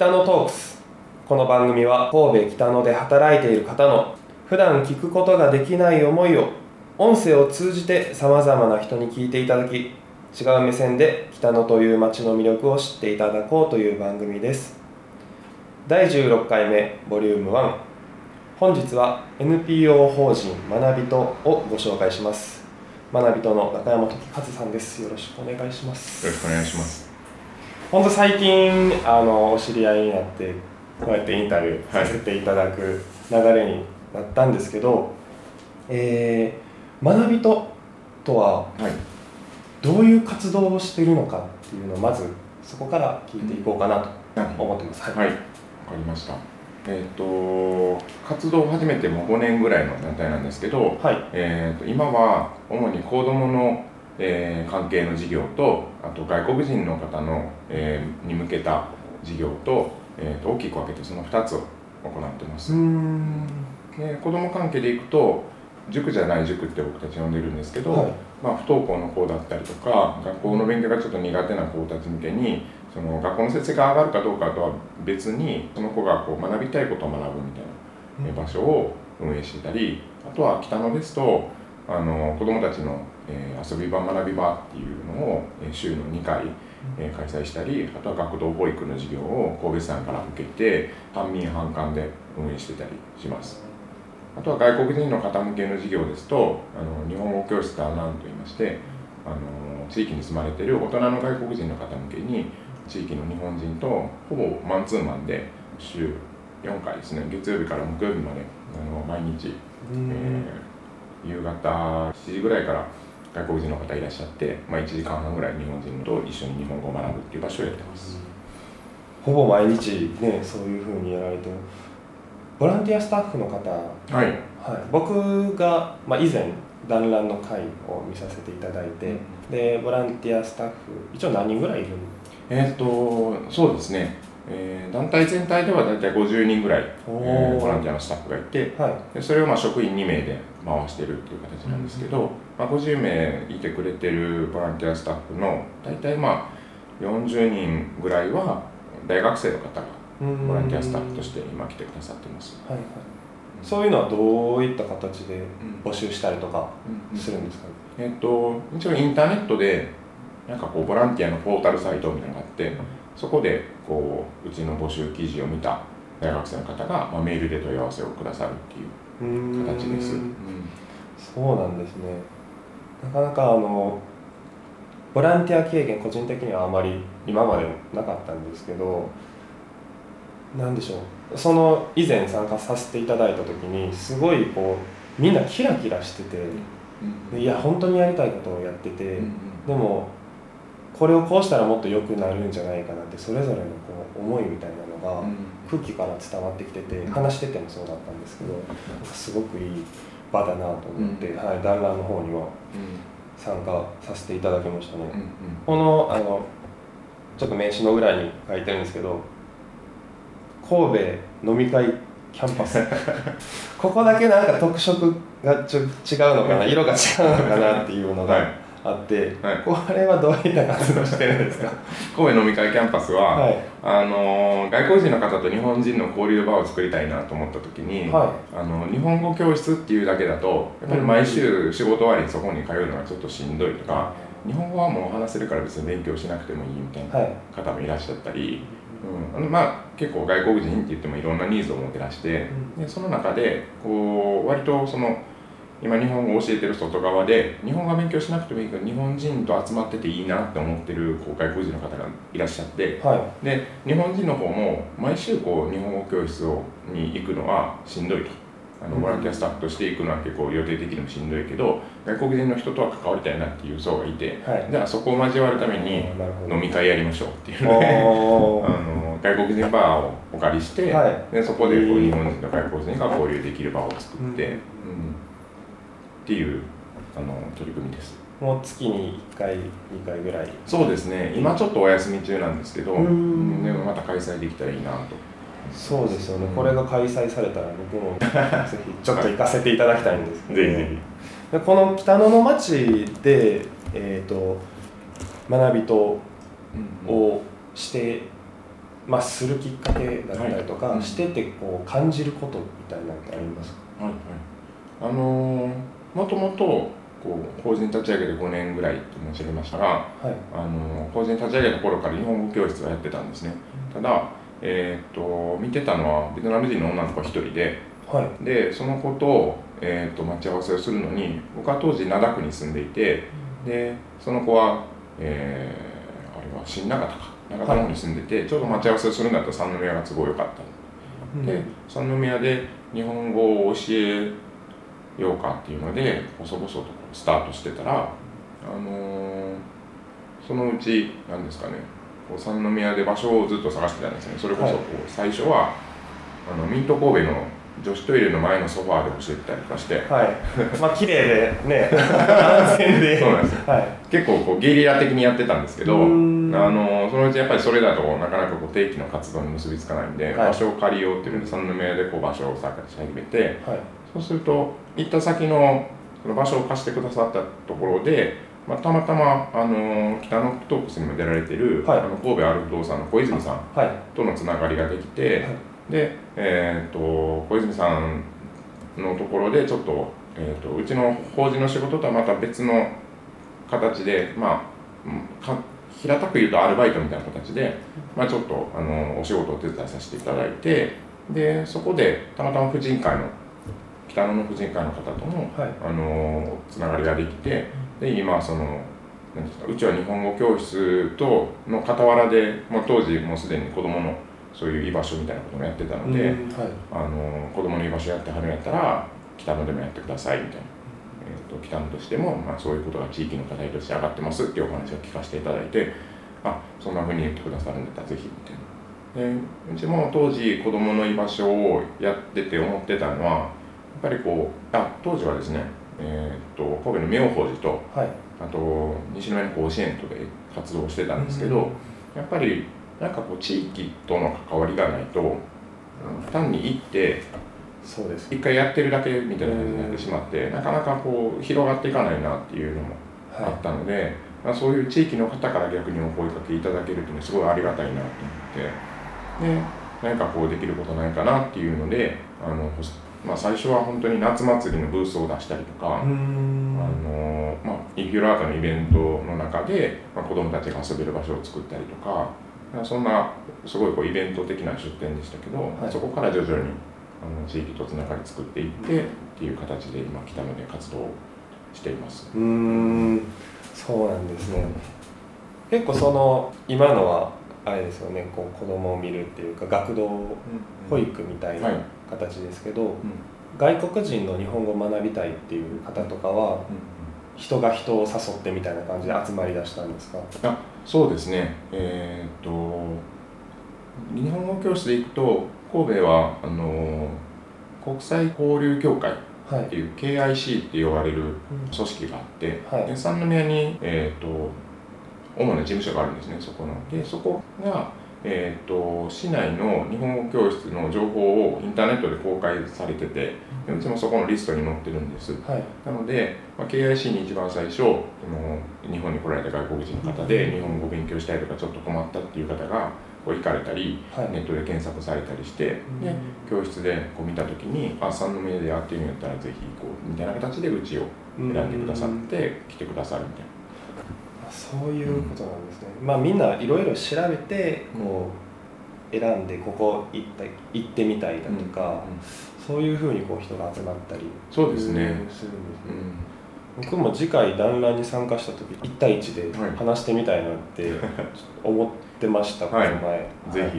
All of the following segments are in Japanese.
北野トークス。この番組は神戸北野で働いている方の普段聞くことができない思いを音声を通じてさまざまな人に聞いていただき違う目線で北野という街の魅力を知っていただこうという番組です。第16回目ボリューム1本日は NPO 法人学びとをご紹介します。学びとの中山時和さんです。よろしくお願いします。よろしくお願いします。本当最近あのお知り合いになってこうやってインタビューさせていただく流れになったんですけど、えー、学びととははいどういう活動をしているのかっていうのをまずそこから聞いていこうかなとはい思ってます。はい。わかりました。えっ、と活動を始めてもう5年ぐらいの団体なんですけど、はい、えー、と今は主に子どもの、えー関係の事業とあと外国人の方の、えーに向けた事業と,、えー、と大きく分けてその2つを行ってます、ん。で子ども関係でいくと塾じゃない塾って僕たち呼んでるんですけど、はい。まあ、不登校の子だったりとか学校の勉強がちょっと苦手な子たち向けにその学校の成績が上がるかどうかとは別にその子がこう学びたいことを学ぶみたいなえー場所を運営していたりあとは北野ですとあの子どもたちの、えー遊び場学び場っていうのを、えー週の2回、えー開催したりあとは学童保育の授業を神戸市さんから受けて半民半官で運営してたりします。あとは外国人の方向けの授業ですとあの日本語教室アナウンといいましてあの地域に住まれている大人の外国人の方向けに地域の日本人とほぼマンツーマンで週4回ですね。月曜日から木曜日まであの毎日、うん。えー夕方7時ぐらいから外国人の方いらっしゃって、まあ、1時間半ぐらい日本人と一緒に日本語を学ぶっていう場所をやってます、ほぼ毎日ねそういうふうにやられてる。ボランティアスタッフの方、はい、はい。僕が、まあ、以前団らんの会を見させていただいて、でボランティアスタッフ一応何人ぐらいいるんえーっとそうですね、えー団体全体では大体50人ぐらい、えーボランティアのスタッフがいてはい。でそれをまあ職員2名で回してるっていう形なんですけど、まあ、50名いてくれてるボランティアスタッフの大体まあ40人ぐらいは大学生の方がボランティアスタッフとして今来てくださってます。はいはい。そういうのはどういった形で募集したりとかするんですか、えっと一応インターネットでなんかこうボランティアのポータルサイトみたいなのがあってそこでこううちの募集記事を見た大学生の方が、まあ、メールで問い合わせをくださるっていううーん形です。うん。そうなんですね。なかなかあのボランティア経験個人的にはあまり今までなかったんですけどなんでしょう。その以前参加させていただいた時にすごいこうみんなキラキラしててでいや本当にやりたいことをやってて、でもこれをこうしたらもっと良くなるんじゃないかなってそれぞれのこう思いみたいなのが空気から伝わってきてて話しててもそうだったんですけどすごくいい場だなと思って、はい、団らんの方には参加させていただきましたね、このあのちょっと名刺の裏に書いてるんですけど神戸飲み会キャンパス。ここだけなんか特色がちょ違うのかな色が違うのかなっていうのはい。があって、はい。これはどういった活動してるんですか？神戸飲み会キャンパスは、はい。あの外国人の方と日本人の交流場を作りたいなと思った時に、はあの日本語教室っていうだけだとやっぱり毎週仕事終わりにそこに通うのがちょっとしんどいとか日本語はもう話せるから別に勉強しなくてもいいみたいなはい。方もいらっしゃったり、うん、あのまあ結構外国人って言ってもいろんなニーズを持ってらして、でその中でこう割とその今日本語を教えてる外側で日本語は勉強しなくてもいいけど日本人と集まってていいなって思ってるこう外国人の方がいらっしゃってはい。で日本人の方も毎週こう日本語教室をに行くのはしんどいと。あのうん。ボランティアスタッフとして行くのは結構予定的にもしんどい。けど外国人の人とは関わりたいなっていう層がいてはい。じゃあそこを交わるために飲み会やりましょうっていう。ので あの外国人バーをお借りして、はい。でそこでこう日本人と外国人が交流できる場を作って、うん。うんっていうあの取り組みです。もう月に1回2回ぐらい。そうですね。今ちょっとお休み中なんですけど、うん。うんでもまた開催できたらいいなと。そうですよね。これが開催されたら僕も ぜひちょっと行かせていただきたいんですけど、ぜひぜでこの北野の町で、えー、と学びとひ、をしてまあ、するきっかけだったりとか、はい。しててこう感じることみたいなのってありますか？はいはい。あのーもともとこう法人立ち上げて5年ぐらいって申し上げましたが、はい。あのー法人立ち上げた頃から日本語教室をやってたんですね。ただ、えーっと見てたのはベトナム人の女の子一人ではい。でその子と,、えーっと待ち合わせをするのに僕は当時灘区に住んでいてでその子は、えーあれは新長田か。長田の方に住んでて、ちょうど待ち合わせをするんだったら三宮が都合良かった。で三宮で日本語を教えようかっていうので細々とスタートしてたら、あのーそのうち何ですかねこう三宮で場所をずっと探してたんですね。それこそこう最初はあのミント神戸の女子トイレの前のソファーで教えてたりとかして。はい。まあ綺麗でね。安全で。そうなんですはい。結構こうゲリラ的にやってたんですけどあのそのうちやっぱりそれだとなかなかこう定期の活動に結びつかないんで、はい。場所を借りようっていうので三宮でこう場所を探し始めてはいそうすると行った先のその場所を貸してくださったところで、まあ、たまたまあの北のトークスにも出られてる、はい。あの神戸アル不動産の小泉さんはい。とのつながりができて、で、えー、と小泉さんのところでちょっと,、えー、とうちの法人の仕事とはまた別の形でまあうんか平たく言うとアルバイトみたいな形で、まあ、ちょっとあのお仕事をお手伝いさせていただいてでそこでたまたま婦人会の北野の婦人会の方とも、はい。あのつながりができてで今その何ですかうちは日本語教室との傍らで、まあ、当時もうすでに子どものそういう居場所みたいなこともやってたので、うん。はい。あの子供の居場所やってはるんやったら北野でもやってくださいみたいな、えー、と北野としても、まあ、そういうことが地域の課題として上がってますっていうお話を聞かせていただいてあそんなふうに言ってくださるんだったらぜひみたいな。でうちも当時子供の居場所をやってて思ってたのはぱりこうあ当時はですね、えー、と神戸の妙法寺とはい。あと西宮の甲子園とで活動してたんですけど、やっぱりなんかこう地域との関わりがないとうん単に行ってそうです。一回やってるだけみたいな感じになってしまってなかなかこう広がっていかないなっていうのもあはったので、まあ、そういう地域の方から逆にお声かけいただけるっていうのはすごいありがたいなと思ってで何かこうできることないかなっていうのであの、まあ、最初は本当に夏祭りのブースを出したりとか。あのまあ、インフィールアートのイベントの中で、まあ、子どもたちが遊べる場所を作ったりとかまあそんなすごいこうイベント的な出店でしたけど、はいそこから徐々にあの地域とつながり作っていってっていう形で今北野で活動をしています。うーんそうなんですね結構その今のはあれですよねこう子供を見るっていうか学童保育みたいなはい形ですけど、外国人の日本語を学びたいっていう方とかは人が人を誘ってみたいな感じで集まりだしたんですか？あそうですね。えーっと日本語教室で行くと神戸はあの国際交流協会はい。っていう KIC って呼ばれる組織があって、はい。で三宮に、えー、と主な事務所があるんですねそこの。でそこが、えー、と市内の日本語教室の情報をインターネットで公開されててでうちもそこのリストに載ってるんです。はい。なので、まあ、KIC に一番最初その日本に来られた外国人の方で日本語を勉強したいとかちょっと困ったっていう方がこう行かれたりはい。ネットで検索されたりして、教室でこう見た時にあ三宮でやってるんやったらぜひ行こうみたいな形でうちを選んでくださって来てくださるみたいな。あそういうことなんですね、まあみんないろいろ調べてこう選んでここ行った行ってみたいだとか、そういうふうにこう人が集まったりそうですね。するんです僕も次回団らんに参加した時1対1ではい。話してみたいなって 思ってました、はい。この前。ぜ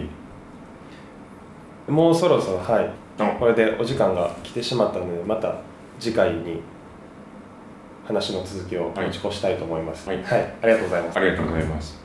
ひ。もうそろそろはい。あ。これでお時間が来てしまったのでまた次回に話の続きを持ち越したいと思います。はい。ありがとうございます。ありがとうございます。